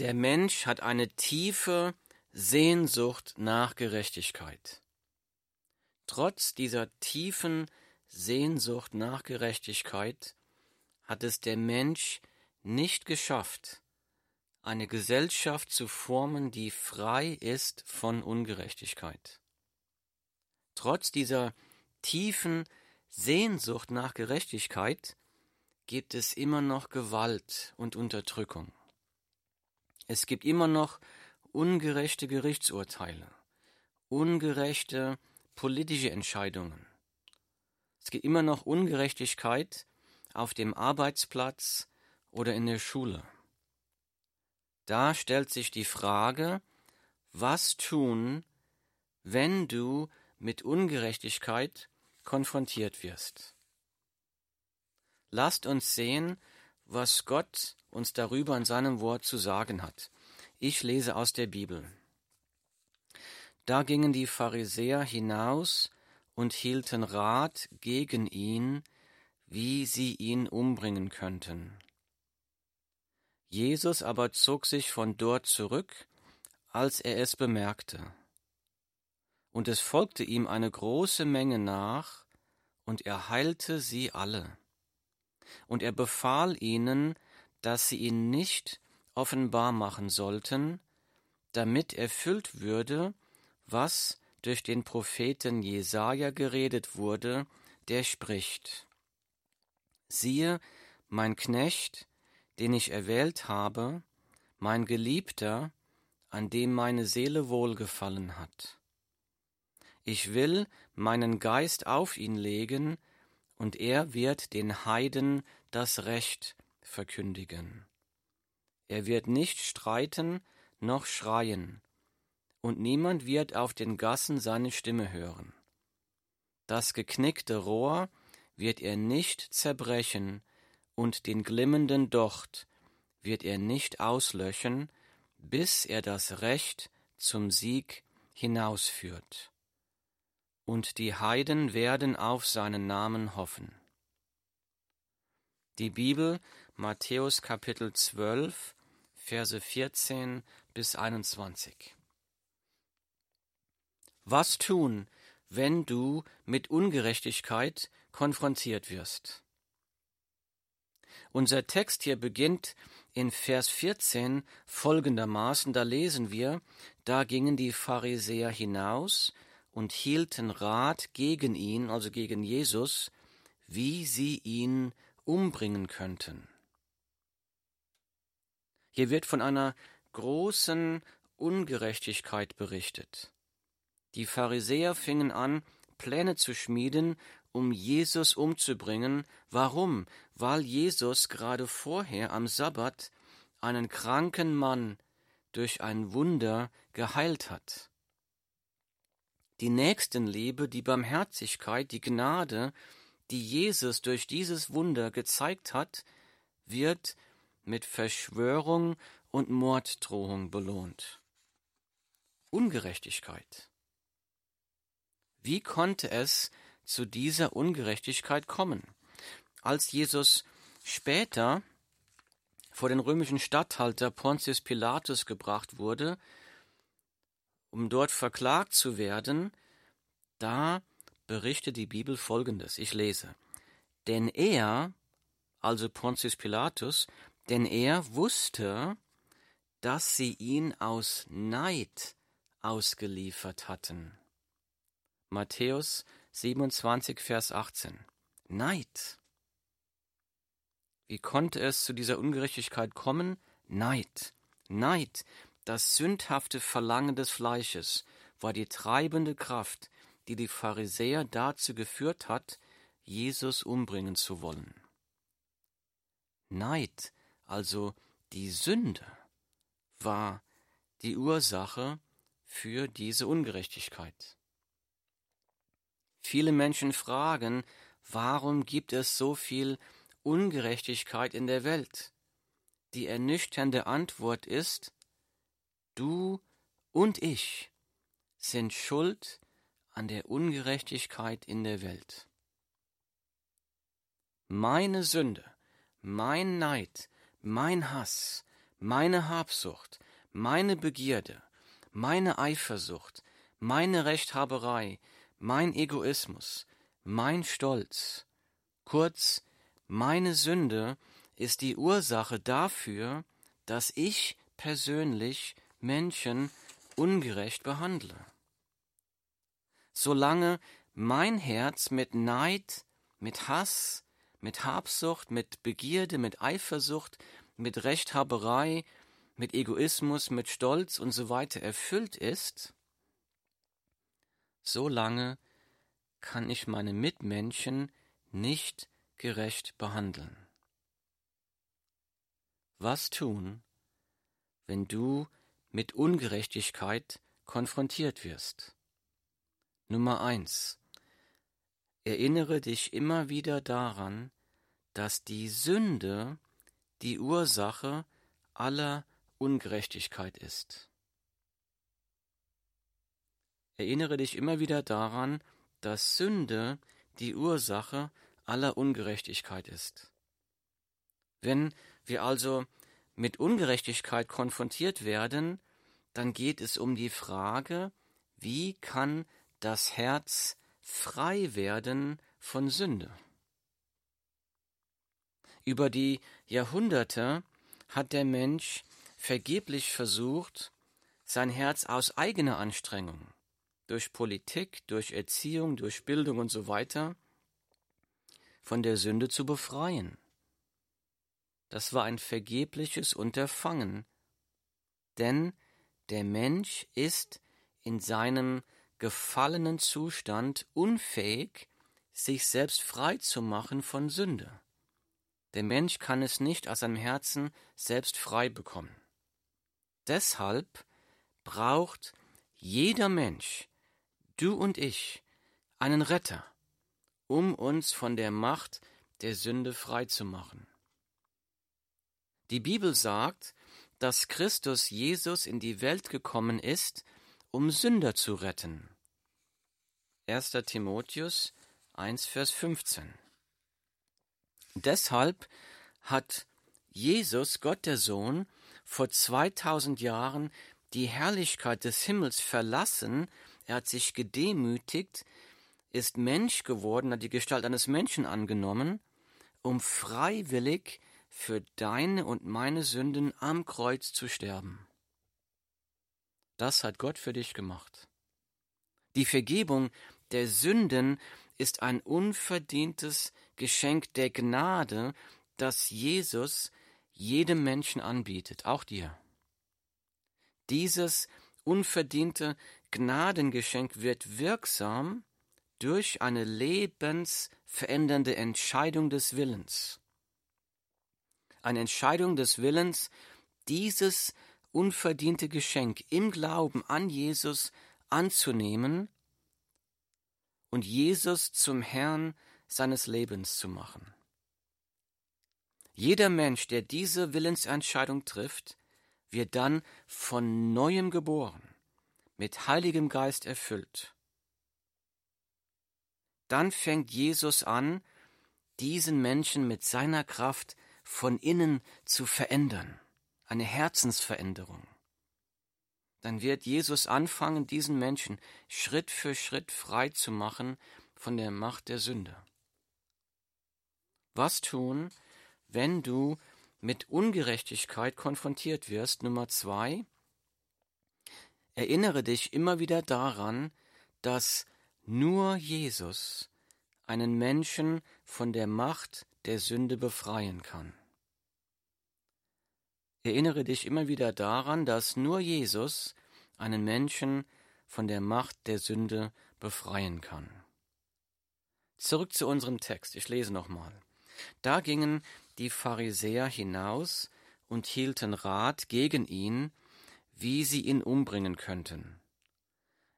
Der Mensch hat eine tiefe Sehnsucht nach Gerechtigkeit. Trotz dieser tiefen Sehnsucht nach Gerechtigkeit hat es der Mensch nicht geschafft, eine Gesellschaft zu formen, die frei ist von Ungerechtigkeit. Trotz dieser tiefen Sehnsucht nach Gerechtigkeit gibt es immer noch Gewalt und Unterdrückung. Es gibt immer noch ungerechte Gerichtsurteile, ungerechte politische Entscheidungen. Es gibt immer noch Ungerechtigkeit auf dem Arbeitsplatz oder in der Schule. Da stellt sich die Frage, was tun, wenn du mit Ungerechtigkeit konfrontiert wirst. Lasst uns sehen, was Gott uns darüber in seinem Wort zu sagen hat. Ich lese aus der Bibel. Da gingen die Pharisäer hinaus und hielten Rat gegen ihn, wie sie ihn umbringen könnten. Jesus aber zog sich von dort zurück, als er es bemerkte. Und es folgte ihm eine große Menge nach, und er heilte sie alle. Und er befahl ihnen, dass sie ihn nicht offenbar machen sollten, damit erfüllt würde, was durch den Propheten Jesaja geredet wurde, der spricht: Siehe, mein Knecht, den ich erwählt habe, mein Geliebter, an dem meine Seele wohlgefallen hat. Ich will meinen Geist auf ihn legen, und er wird den Heiden das Recht verkündigen. Er wird nicht streiten noch schreien, und niemand wird auf den Gassen seine Stimme hören. Das geknickte Rohr wird er nicht zerbrechen, und den glimmenden Docht wird er nicht auslöschen, bis er das Recht zum Sieg hinausführt. Und die Heiden werden auf seinen Namen hoffen. Die Bibel Matthäus Kapitel 12 Verse 14 bis 21 was tun, wenn du mit Ungerechtigkeit konfrontiert wirst? Unser Text hier beginnt in Vers 14 folgendermaßen, da lesen wir, da gingen die Pharisäer hinaus und hielten Rat gegen ihn, also gegen Jesus, wie sie ihn umbringen könnten. Hier wird von einer großen Ungerechtigkeit berichtet. Die Pharisäer fingen an, Pläne zu schmieden, um Jesus umzubringen. Warum? Weil Jesus gerade vorher am Sabbat einen kranken Mann durch ein Wunder geheilt hat. Die Nächstenliebe, die Barmherzigkeit, die Gnade, die Jesus durch dieses Wunder gezeigt hat, wird mit Verschwörung und Morddrohung belohnt. Ungerechtigkeit. Wie konnte es zu dieser Ungerechtigkeit kommen? Als Jesus später vor den römischen Statthalter Pontius Pilatus gebracht wurde, um dort verklagt zu werden, da berichtet die Bibel folgendes. Ich lese. Denn er, also Pontius Pilatus, denn er wusste, dass sie ihn aus Neid ausgeliefert hatten. Matthäus 27, Vers 18. Neid. Wie konnte es zu dieser Ungerechtigkeit kommen? Neid. Neid, das sündhafte Verlangen des Fleisches, war die treibende Kraft, die die Pharisäer dazu geführt hat, Jesus umbringen zu wollen. Neid, also die Sünde, war die Ursache für diese Ungerechtigkeit. Viele Menschen fragen, warum gibt es so viel Ungerechtigkeit in der Welt? Die ernüchternde Antwort ist, du und ich sind schuld an der Ungerechtigkeit in der Welt. Meine Sünde, mein Neid, mein Hass, meine Habsucht, meine Begierde, meine Eifersucht, meine Rechthaberei, mein Egoismus, mein Stolz, kurz meine Sünde ist die Ursache dafür, dass ich persönlich Menschen ungerecht behandle. Solange mein Herz mit Neid, mit Hass, mit Habsucht, mit Begierde, mit Eifersucht, mit Rechthaberei, mit Egoismus, mit Stolz und so weiter erfüllt ist, solange kann ich meine Mitmenschen nicht gerecht behandeln. Was tun, wenn du mit Ungerechtigkeit konfrontiert wirst? Nummer eins. Erinnere dich immer wieder daran, dass die Sünde die Ursache aller Ungerechtigkeit ist. Erinnere dich immer wieder daran, dass Sünde die Ursache aller Ungerechtigkeit ist. Wenn wir also mit Ungerechtigkeit konfrontiert werden, dann geht es um die Frage, wie kann das Herz frei werden von Sünde? Über die Jahrhunderte hat der Mensch vergeblich versucht, sein Herz aus eigener Anstrengung, durch Politik, durch Erziehung, durch Bildung und so weiter, von der Sünde zu befreien. Das war ein vergebliches Unterfangen, denn der Mensch ist in seinem gefallenen Zustand unfähig, sich selbst frei zu machen von Sünde. Der Mensch kann es nicht aus seinem Herzen selbst frei bekommen. Deshalb braucht jeder Mensch, du und ich, einen Retter, um uns von der Macht der Sünde frei zu machen. Die Bibel sagt, dass Christus Jesus in die Welt gekommen ist, um Sünder zu retten. 1. Timotheus 1, Vers 15. Deshalb hat Jesus, Gott der Sohn, vor 2000 Jahren die Herrlichkeit des Himmels verlassen, er hat sich gedemütigt, ist Mensch geworden, hat die Gestalt eines Menschen angenommen, um freiwillig für deine und meine Sünden am Kreuz zu sterben. Das hat Gott für dich gemacht. Die Vergebung der Sünden ist ein unverdientes Geschenk der Gnade, das Jesus jedem Menschen anbietet, auch dir. Dieses unverdiente Gnadengeschenk wird wirksam, durch eine lebensverändernde Entscheidung des Willens. Eine Entscheidung des Willens, dieses unverdiente Geschenk im Glauben an Jesus anzunehmen und Jesus zum Herrn seines Lebens zu machen. Jeder Mensch, der diese Willensentscheidung trifft, wird dann von neuem geboren, mit Heiligem Geist erfüllt dann fängt Jesus an, diesen Menschen mit seiner Kraft von innen zu verändern, eine Herzensveränderung. Dann wird Jesus anfangen, diesen Menschen Schritt für Schritt frei zu machen von der Macht der Sünde. Was tun, wenn du mit Ungerechtigkeit konfrontiert wirst? Nummer zwei, erinnere dich immer wieder daran, dass nur Jesus einen Menschen von der Macht der Sünde befreien kann. Erinnere dich immer wieder daran, dass nur Jesus einen Menschen von der Macht der Sünde befreien kann. Zurück zu unserem Text, ich lese nochmal. Da gingen die Pharisäer hinaus und hielten Rat gegen ihn, wie sie ihn umbringen könnten.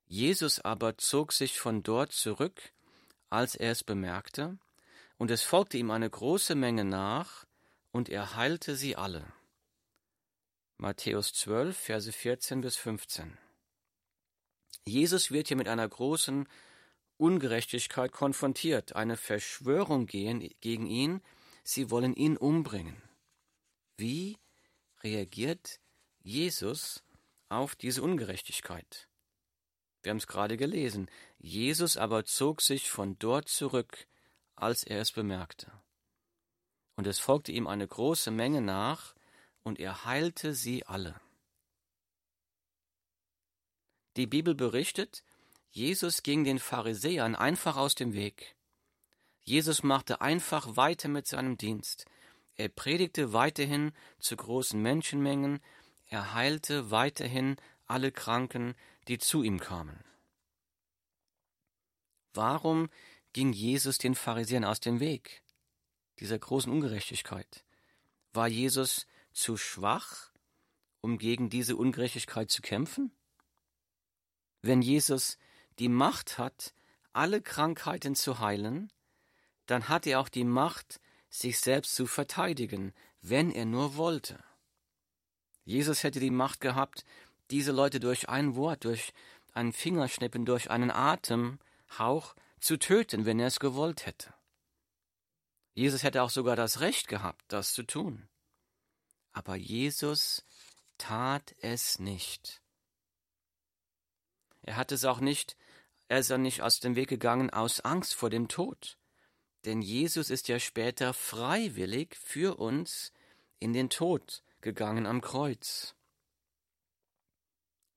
Jesus aber zog sich von dort zurück, als er es bemerkte, und es folgte ihm eine große Menge nach, und er heilte sie alle. Matthäus 12, Verse 14 bis 15. Jesus wird hier mit einer großen Ungerechtigkeit konfrontiert, eine Verschwörung gehen gegen ihn, sie wollen ihn umbringen. Wie reagiert Jesus auf diese Ungerechtigkeit. Wir haben es gerade gelesen. Jesus aber zog sich von dort zurück, als er es bemerkte. Und es folgte ihm eine große Menge nach, und er heilte sie alle. Die Bibel berichtet, Jesus ging den Pharisäern einfach aus dem Weg. Jesus machte einfach weiter mit seinem Dienst. Er predigte weiterhin zu großen Menschenmengen, er heilte weiterhin alle Kranken, die zu ihm kamen. Warum ging Jesus den Pharisäern aus dem Weg, dieser großen Ungerechtigkeit? War Jesus zu schwach, um gegen diese Ungerechtigkeit zu kämpfen? Wenn Jesus die Macht hat, alle Krankheiten zu heilen, dann hat er auch die Macht, sich selbst zu verteidigen, wenn er nur wollte. Jesus hätte die Macht gehabt, diese Leute durch ein Wort, durch ein Fingerschnippen, durch einen Atemhauch zu töten, wenn er es gewollt hätte. Jesus hätte auch sogar das Recht gehabt, das zu tun. Aber Jesus tat es nicht. Er hat es auch nicht, er ist auch nicht aus dem Weg gegangen aus Angst vor dem Tod. Denn Jesus ist ja später freiwillig für uns in den Tod gegangen am Kreuz.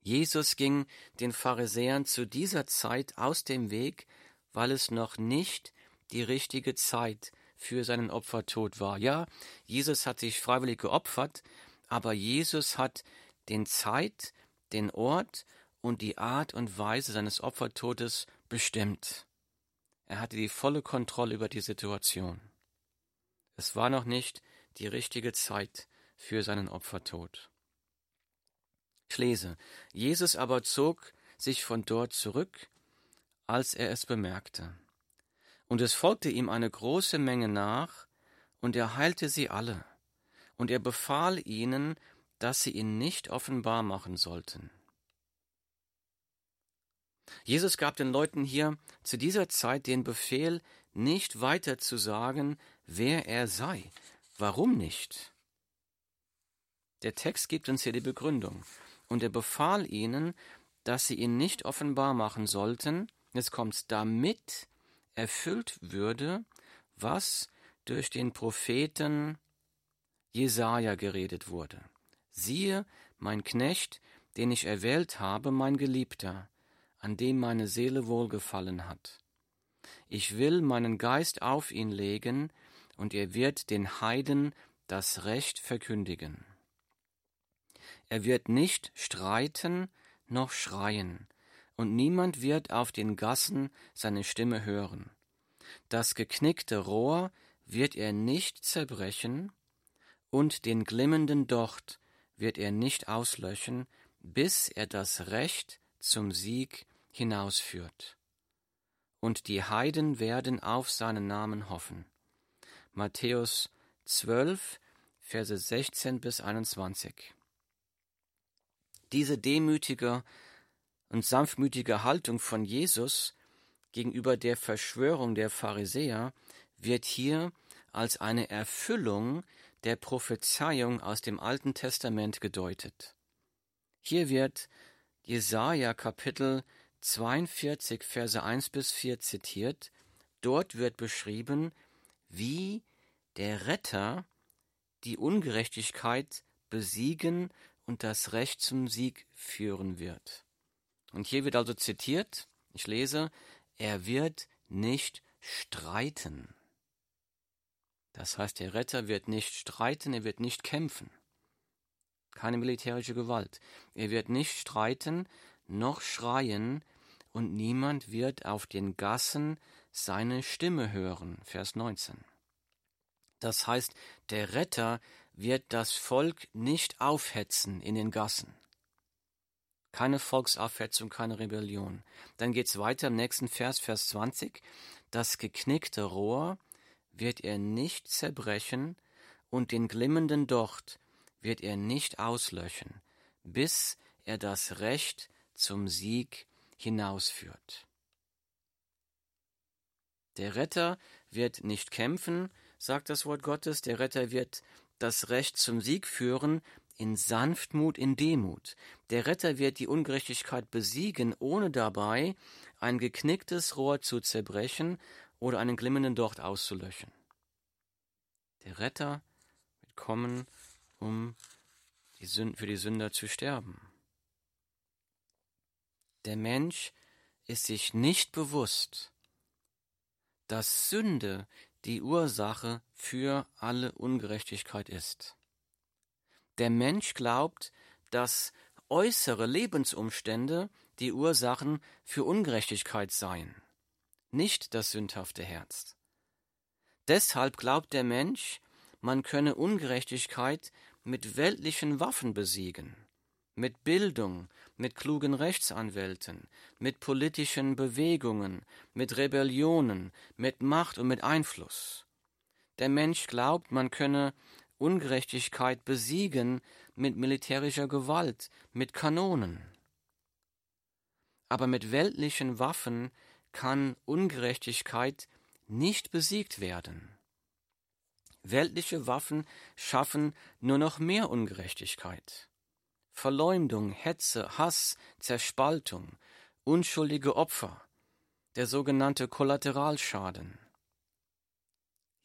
Jesus ging den Pharisäern zu dieser Zeit aus dem Weg, weil es noch nicht die richtige Zeit für seinen Opfertod war. Ja, Jesus hat sich freiwillig geopfert, aber Jesus hat den Zeit, den Ort und die Art und Weise seines Opfertodes bestimmt. Er hatte die volle Kontrolle über die Situation. Es war noch nicht die richtige Zeit für seinen Opfertod. Ich lese, Jesus aber zog sich von dort zurück, als er es bemerkte. Und es folgte ihm eine große Menge nach, und er heilte sie alle, und er befahl ihnen, dass sie ihn nicht offenbar machen sollten. Jesus gab den Leuten hier zu dieser Zeit den Befehl, nicht weiter zu sagen, wer er sei. Warum nicht? Der Text gibt uns hier die Begründung. Und er befahl ihnen, dass sie ihn nicht offenbar machen sollten, jetzt kommt's, damit erfüllt würde, was durch den Propheten Jesaja geredet wurde. Siehe, mein Knecht, den ich erwählt habe, mein Geliebter, an dem meine Seele wohlgefallen hat. Ich will meinen Geist auf ihn legen, und er wird den Heiden das Recht verkündigen. Er wird nicht streiten noch schreien, und niemand wird auf den Gassen seine Stimme hören. Das geknickte Rohr wird er nicht zerbrechen, und den glimmenden Docht wird er nicht auslöschen, bis er das Recht zum Sieg hinausführt. Und die Heiden werden auf seinen Namen hoffen. Matthäus 12, Verse 16 bis 21. Diese demütige und sanftmütige Haltung von Jesus gegenüber der Verschwörung der Pharisäer wird hier als eine Erfüllung der Prophezeiung aus dem Alten Testament gedeutet. Hier wird Jesaja Kapitel 42, Verse 1 bis 4 zitiert. Dort wird beschrieben, wie der Retter die Ungerechtigkeit besiegen und das Recht zum Sieg führen wird. Und hier wird also zitiert, ich lese, er wird nicht streiten. Das heißt, der Retter wird nicht streiten, er wird nicht kämpfen. Keine militärische Gewalt. Er wird nicht streiten, noch schreien, und niemand wird auf den Gassen seine Stimme hören. Vers 19. Das heißt, der Retter wird das Volk nicht aufhetzen in den Gassen. Keine Volksaufhetzung, keine Rebellion. Dann geht's weiter im nächsten Vers, Vers 20. Das geknickte Rohr wird er nicht zerbrechen und den glimmenden Docht wird er nicht auslöschen, bis er das Recht zum Sieg hinausführt. Der Retter wird nicht kämpfen, sagt das Wort Gottes, der Retter wird das Recht zum Sieg führen, in Sanftmut, in Demut. Der Retter wird die Ungerechtigkeit besiegen, ohne dabei ein geknicktes Rohr zu zerbrechen oder einen glimmenden Docht auszulöschen. Der Retter wird kommen, um die für die Sünder zu sterben. Der Mensch ist sich nicht bewusst, dass Sünde die Ursache für alle Ungerechtigkeit ist. Der Mensch glaubt, dass äußere Lebensumstände die Ursachen für Ungerechtigkeit seien, nicht das sündhafte Herz. Deshalb glaubt der Mensch, man könne Ungerechtigkeit mit weltlichen Waffen besiegen, mit Bildung, mit klugen Rechtsanwälten, mit politischen Bewegungen, mit Rebellionen, mit Macht und mit Einfluss. Der Mensch glaubt, man könne Ungerechtigkeit besiegen mit militärischer Gewalt, mit Kanonen. Aber mit weltlichen Waffen kann Ungerechtigkeit nicht besiegt werden. Weltliche Waffen schaffen nur noch mehr Ungerechtigkeit. Verleumdung, Hetze, Hass, Zerspaltung, unschuldige Opfer, der sogenannte Kollateralschaden.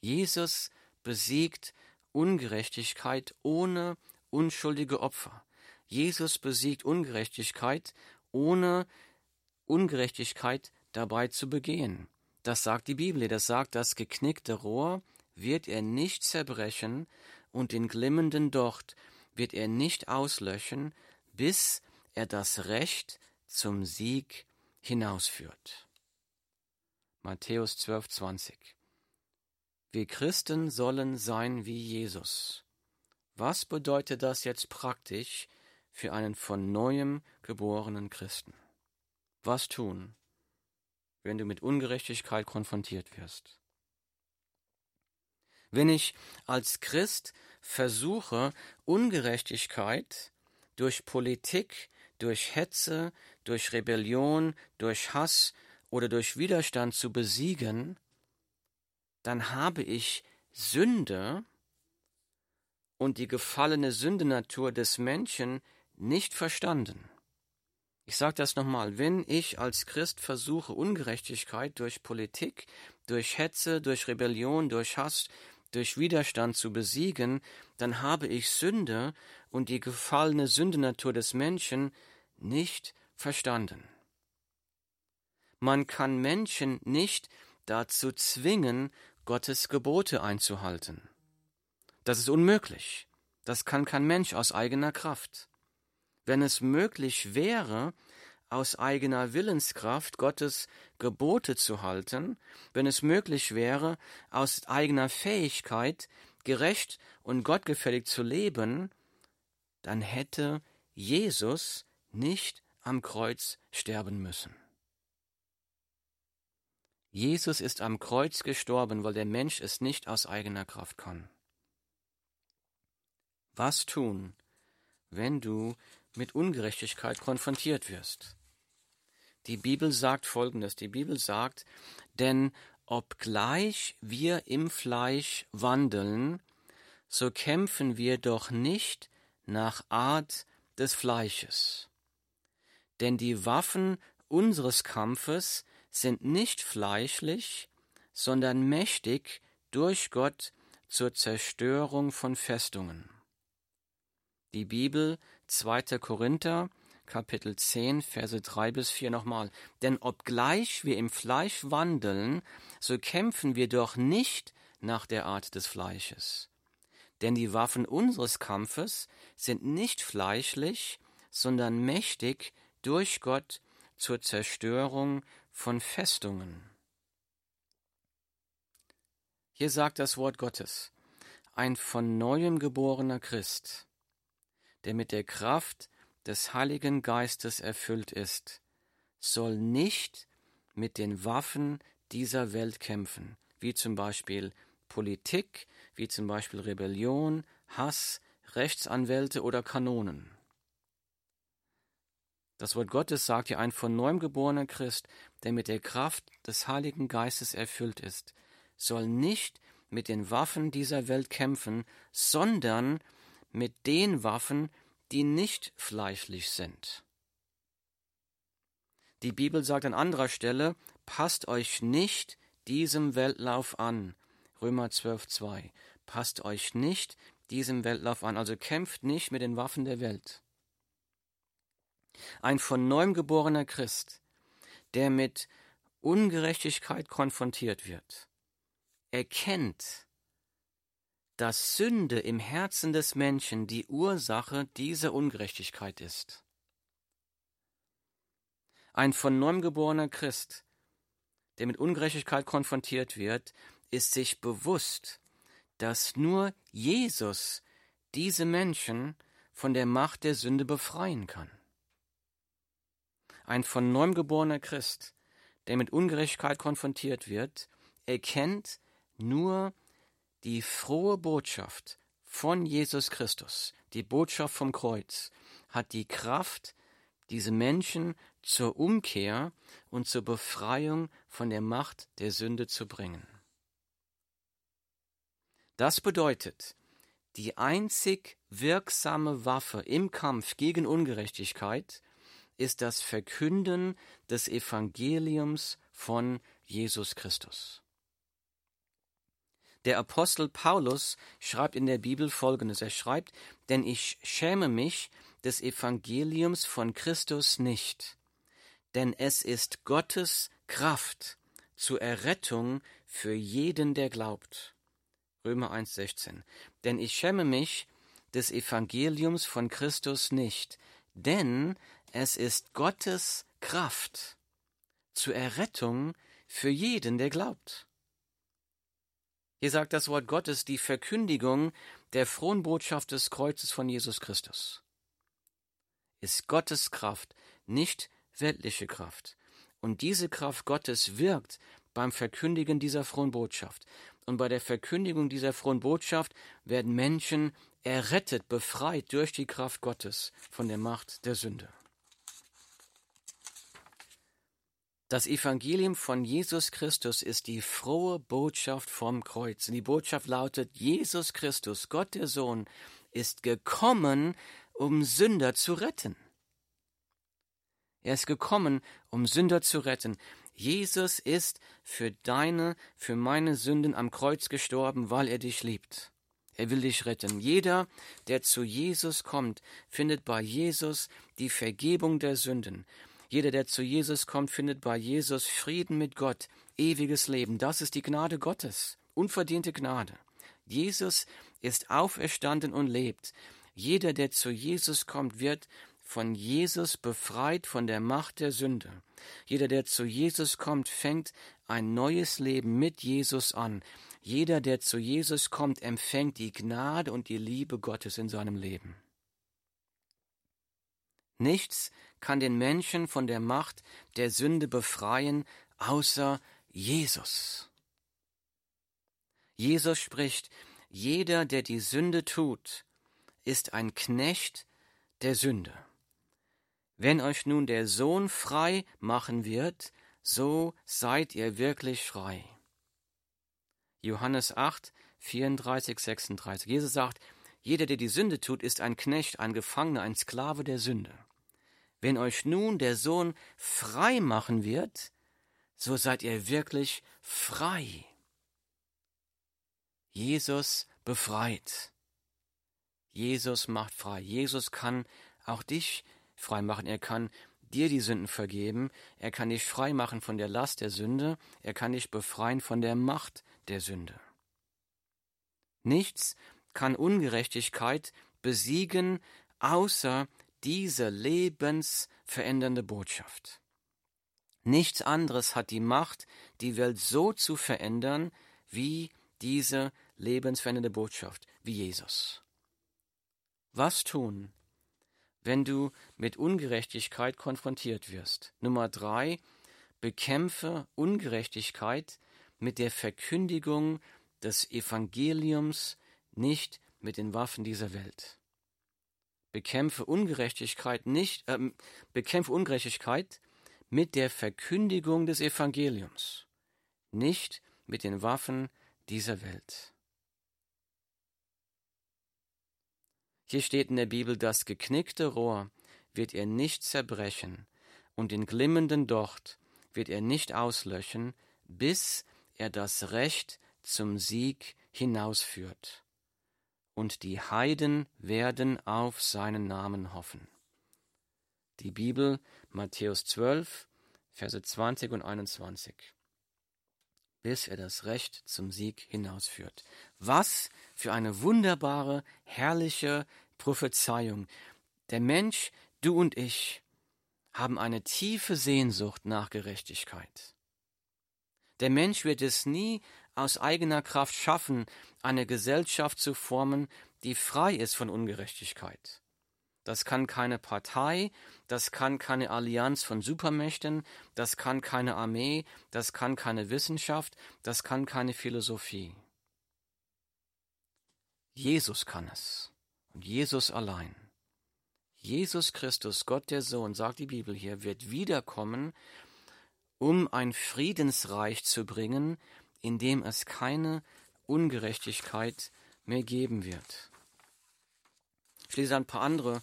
Jesus besiegt Ungerechtigkeit ohne unschuldige Opfer. Jesus besiegt Ungerechtigkeit ohne Ungerechtigkeit dabei zu begehen. Das sagt die Bibel, das sagt, das geknickte Rohr wird er nicht zerbrechen und den glimmenden Docht wird er nicht auslöschen, bis er das Recht zum Sieg hinausführt. Matthäus 12, 20. Wir Christen sollen sein wie Jesus. Was bedeutet das jetzt praktisch für einen von neuem geborenen Christen? Was tun, wenn du mit Ungerechtigkeit konfrontiert wirst? Wenn ich als Christ versuche, Ungerechtigkeit durch Politik, durch Hetze, durch Rebellion, durch Hass oder durch Widerstand zu besiegen, dann habe ich Sünde und die gefallene Sündenatur des Menschen nicht verstanden. Ich sage das nochmal, wenn ich als Christ versuche, Ungerechtigkeit durch Politik, durch Hetze, durch Rebellion, durch Hass, durch Widerstand zu besiegen, dann habe ich Sünde und die gefallene Sündenatur des Menschen nicht verstanden. Man kann Menschen nicht dazu zwingen, Gottes Gebote einzuhalten. Das ist unmöglich. Das kann kein Mensch aus eigener Kraft. Wenn es möglich wäre, aus eigener Willenskraft Gottes Gebote zu halten, wenn es möglich wäre, aus eigener Fähigkeit gerecht und gottgefällig zu leben, dann hätte Jesus nicht am Kreuz sterben müssen. Jesus ist am Kreuz gestorben, weil der Mensch es nicht aus eigener Kraft kann. Was tun, wenn du mit Ungerechtigkeit konfrontiert wirst? Die Bibel sagt Folgendes. Die Bibel sagt, denn obgleich wir im Fleisch wandeln, so kämpfen wir doch nicht nach Art des Fleisches. Denn die Waffen unseres Kampfes sind nicht fleischlich, sondern mächtig durch Gott zur Zerstörung von Festungen. Die Bibel 2. Korinther Kapitel 10, Verse 3 bis 4 nochmal. Denn obgleich wir im Fleisch wandeln, so kämpfen wir doch nicht nach der Art des Fleisches. Denn die Waffen unseres Kampfes sind nicht fleischlich, sondern mächtig durch Gott zur Zerstörung von Festungen. Hier sagt das Wort Gottes, ein von neuem geborener Christ, der mit der Kraft des Heiligen Geistes erfüllt ist, soll nicht mit den Waffen dieser Welt kämpfen, wie zum Beispiel Politik, wie zum Beispiel Rebellion, Hass, Rechtsanwälte oder Kanonen. Das Wort Gottes sagt ja ein von neuem geborener Christ, der mit der Kraft des Heiligen Geistes erfüllt ist, soll nicht mit den Waffen dieser Welt kämpfen, sondern mit den Waffen, die nicht fleischlich sind. Die Bibel sagt an anderer Stelle, passt euch nicht diesem Weltlauf an. Römer 12, 2. Passt euch nicht diesem Weltlauf an, also kämpft nicht mit den Waffen der Welt. Ein von neuem geborener Christ, der mit Ungerechtigkeit konfrontiert wird, erkennt, dass Sünde im Herzen des Menschen die Ursache dieser Ungerechtigkeit ist. Ein von neuem geborener Christ, der mit Ungerechtigkeit konfrontiert wird, ist sich bewusst, dass nur Jesus diese Menschen von der Macht der Sünde befreien kann. Ein von neuem geborener Christ, der mit Ungerechtigkeit konfrontiert wird, erkennt nur die frohe Botschaft von Jesus Christus, die Botschaft vom Kreuz, hat die Kraft, diese Menschen zur Umkehr und zur Befreiung von der Macht der Sünde zu bringen. Das bedeutet, die einzig wirksame Waffe im Kampf gegen Ungerechtigkeit ist das Verkünden des Evangeliums von Jesus Christus. Der Apostel Paulus schreibt in der Bibel Folgendes. Er schreibt, denn ich schäme mich des Evangeliums von Christus nicht, denn es ist Gottes Kraft zur Errettung für jeden, der glaubt. Römer 1,16. Denn ich schäme mich des Evangeliums von Christus nicht, denn es ist Gottes Kraft zur Errettung für jeden, der glaubt. Hier sagt das Wort Gottes die Verkündigung der frohen Botschaft des Kreuzes von Jesus Christus. Ist Gottes Kraft, nicht weltliche Kraft. Und diese Kraft Gottes wirkt beim Verkündigen dieser frohen Botschaft. Und bei der Verkündigung dieser frohen Botschaft werden Menschen errettet, befreit durch die Kraft Gottes von der Macht der Sünde. Das Evangelium von Jesus Christus ist die frohe Botschaft vom Kreuz. Die Botschaft lautet, Jesus Christus, Gott der Sohn, ist gekommen, um Sünder zu retten. Er ist gekommen, um Sünder zu retten. Jesus ist für deine, für meine Sünden am Kreuz gestorben, weil er dich liebt. Er will dich retten. Jeder, der zu Jesus kommt, findet bei Jesus die Vergebung der Sünden. Jeder, der zu Jesus kommt, findet bei Jesus Frieden mit Gott, ewiges Leben. Das ist die Gnade Gottes, unverdiente Gnade. Jesus ist auferstanden und lebt. Jeder, der zu Jesus kommt, wird von Jesus befreit von der Macht der Sünde. Jeder, der zu Jesus kommt, fängt ein neues Leben mit Jesus an. Jeder, der zu Jesus kommt, empfängt die Gnade und die Liebe Gottes in seinem Leben. Nichts kann den Menschen von der Macht der Sünde befreien, außer Jesus. Jesus spricht, jeder, der die Sünde tut, ist ein Knecht der Sünde. Wenn euch nun der Sohn frei machen wird, so seid ihr wirklich frei. Johannes 8, 34, 36. Jesus sagt, jeder, der die Sünde tut, ist ein Knecht, ein Gefangener, ein Sklave der Sünde. Wenn euch nun der Sohn frei machen wird, so seid ihr wirklich frei. Jesus befreit. Jesus macht frei. Jesus kann auch dich frei machen. Er kann dir die Sünden vergeben. Er kann dich frei machen von der Last der Sünde. Er kann dich befreien von der Macht der Sünde. Nichts kann Ungerechtigkeit besiegen, außer diese lebensverändernde Botschaft. Nichts anderes hat die Macht, die Welt so zu verändern, wie diese lebensverändernde Botschaft, wie Jesus. Was tun, wenn du mit Ungerechtigkeit konfrontiert wirst. Nummer drei, bekämpfe Ungerechtigkeit mit der Verkündigung des Evangeliums, nicht mit den Waffen dieser Welt. Bekämpfe Ungerechtigkeit nicht, äh, bekämpfe Ungerechtigkeit mit der Verkündigung des Evangeliums, nicht mit den Waffen dieser Welt. Hier steht in der Bibel, das geknickte Rohr wird er nicht zerbrechen und den glimmenden Docht wird er nicht auslöschen, bis er das Recht zum Sieg hinausführt. Und die Heiden werden auf seinen Namen hoffen. Die Bibel, Matthäus 12, Verse 20 und 21. Bis er das Recht zum Sieg hinausführt. Was für eine wunderbare, herrliche Prophezeiung. Der Mensch, du und ich, haben eine tiefe Sehnsucht nach Gerechtigkeit. Der Mensch wird es nie aus eigener Kraft schaffen, eine Gesellschaft zu formen, die frei ist von Ungerechtigkeit. Das kann keine Partei, das kann keine Allianz von Supermächten, das kann keine Armee, das kann keine Wissenschaft, das kann keine Philosophie. Jesus kann es. Und Jesus allein. Jesus Christus, Gott der Sohn, sagt die Bibel hier, wird wiederkommen, um ein Friedensreich zu bringen, in dem es keine Ungerechtigkeit mehr geben wird. Ich lese ein paar andere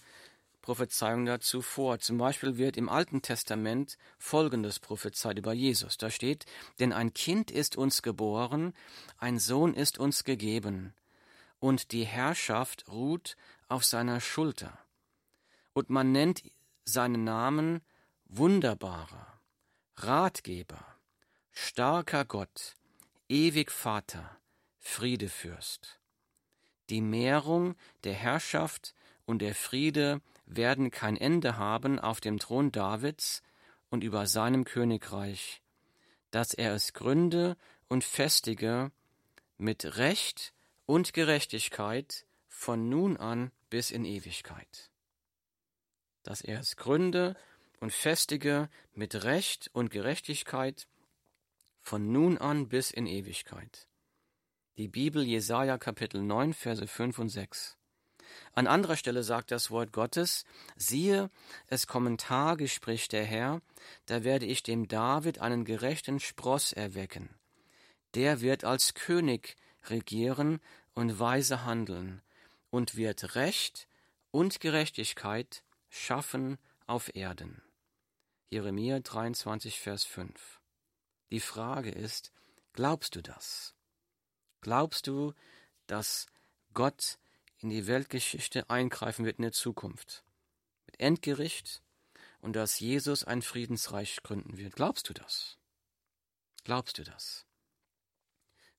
Prophezeiungen dazu vor. Zum Beispiel wird im Alten Testament Folgendes prophezeit über Jesus. Da steht, denn ein Kind ist uns geboren, ein Sohn ist uns gegeben, und die Herrschaft ruht auf seiner Schulter. Und man nennt seinen Namen Wunderbarer, Ratgeber, starker Gott, ewig Vater, Friedefürst. Die Mehrung der Herrschaft und der Friede werden kein Ende haben auf dem Thron Davids und über seinem Königreich, dass er es gründe und festige mit Recht und Gerechtigkeit von nun an bis in Ewigkeit. Dass er es gründe und festige mit Recht und Gerechtigkeit von nun an bis in Ewigkeit. Die Bibel Jesaja Kapitel 9 Verse 5 und 6. An anderer Stelle sagt das Wort Gottes, siehe, es kommen Tage, spricht der Herr, da werde ich dem David einen gerechten Spross erwecken. Der wird als König regieren und weise handeln und wird Recht und Gerechtigkeit schaffen auf Erden. Jeremia 23, Vers 5. Die Frage ist, glaubst du das? Glaubst du, dass Gott in die Weltgeschichte eingreifen wird in der Zukunft. Mit Endgericht und dass Jesus ein Friedensreich gründen wird. Glaubst du das? Glaubst du das?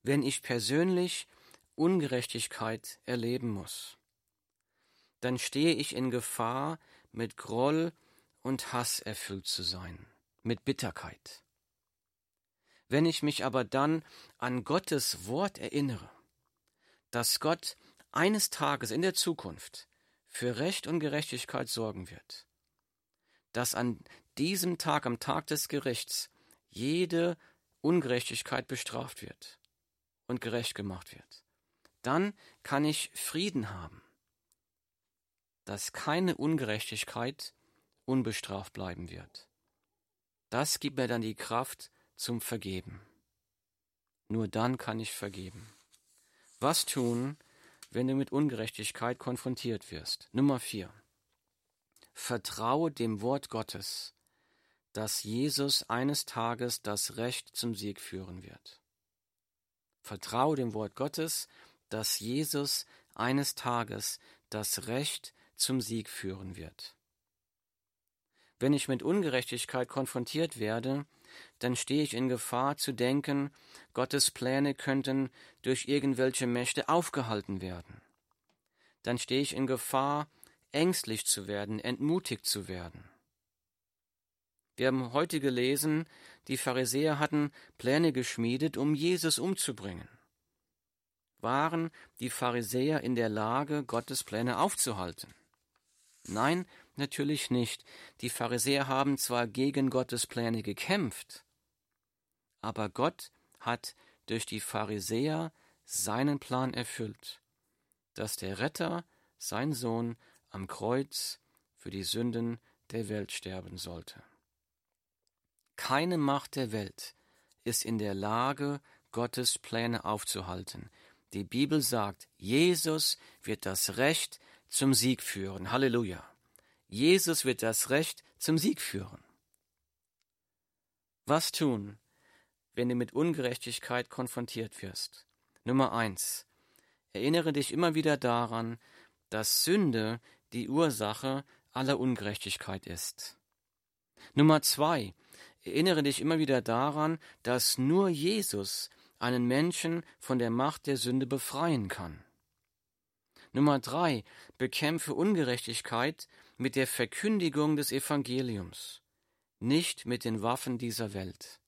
Wenn ich persönlich Ungerechtigkeit erleben muss, dann stehe ich in Gefahr, mit Groll und Hass erfüllt zu sein, mit Bitterkeit. Wenn ich mich aber dann an Gottes Wort erinnere, dass Gott eines Tages in der Zukunft für Recht und Gerechtigkeit sorgen wird, dass an diesem Tag, am Tag des Gerichts, jede Ungerechtigkeit bestraft wird und gerecht gemacht wird, dann kann ich Frieden haben, dass keine Ungerechtigkeit unbestraft bleiben wird. Das gibt mir dann die Kraft zum Vergeben. Nur dann kann ich vergeben. Was tun, wenn du mit Ungerechtigkeit konfrontiert wirst. Nummer vier. Vertraue dem Wort Gottes, dass Jesus eines Tages das Recht zum Sieg führen wird. Vertraue dem Wort Gottes, dass Jesus eines Tages das Recht zum Sieg führen wird. Wenn ich mit Ungerechtigkeit konfrontiert werde, dann stehe ich in Gefahr zu denken, Gottes Pläne könnten durch irgendwelche Mächte aufgehalten werden. Dann stehe ich in Gefahr, ängstlich zu werden, entmutigt zu werden. Wir haben heute gelesen, die Pharisäer hatten Pläne geschmiedet, um Jesus umzubringen. Waren die Pharisäer in der Lage, Gottes Pläne aufzuhalten? Nein, natürlich nicht. Die Pharisäer haben zwar gegen Gottes Pläne gekämpft, aber Gott hat durch die Pharisäer seinen Plan erfüllt, dass der Retter, sein Sohn, am Kreuz für die Sünden der Welt sterben sollte. Keine Macht der Welt ist in der Lage, Gottes Pläne aufzuhalten. Die Bibel sagt, Jesus wird das Recht zum Sieg führen. Halleluja. Jesus wird das Recht zum Sieg führen. Was tun, wenn du mit Ungerechtigkeit konfrontiert wirst? Nummer eins. Erinnere dich immer wieder daran, dass Sünde die Ursache aller Ungerechtigkeit ist. Nummer zwei. Erinnere dich immer wieder daran, dass nur Jesus einen Menschen von der Macht der Sünde befreien kann. Nummer drei. Bekämpfe Ungerechtigkeit mit der Verkündigung des Evangeliums, nicht mit den Waffen dieser Welt.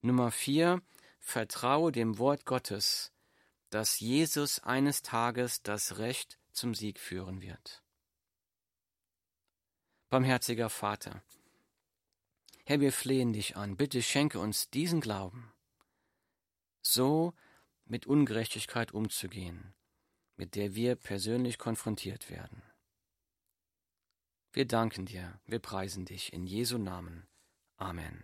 Nummer vier. Vertraue dem Wort Gottes, dass Jesus eines Tages das Recht zum Sieg führen wird. Barmherziger Vater, Herr, wir flehen dich an, bitte schenke uns diesen Glauben, so mit Ungerechtigkeit umzugehen, mit der wir persönlich konfrontiert werden. Wir danken dir, wir preisen dich in Jesu Namen. Amen.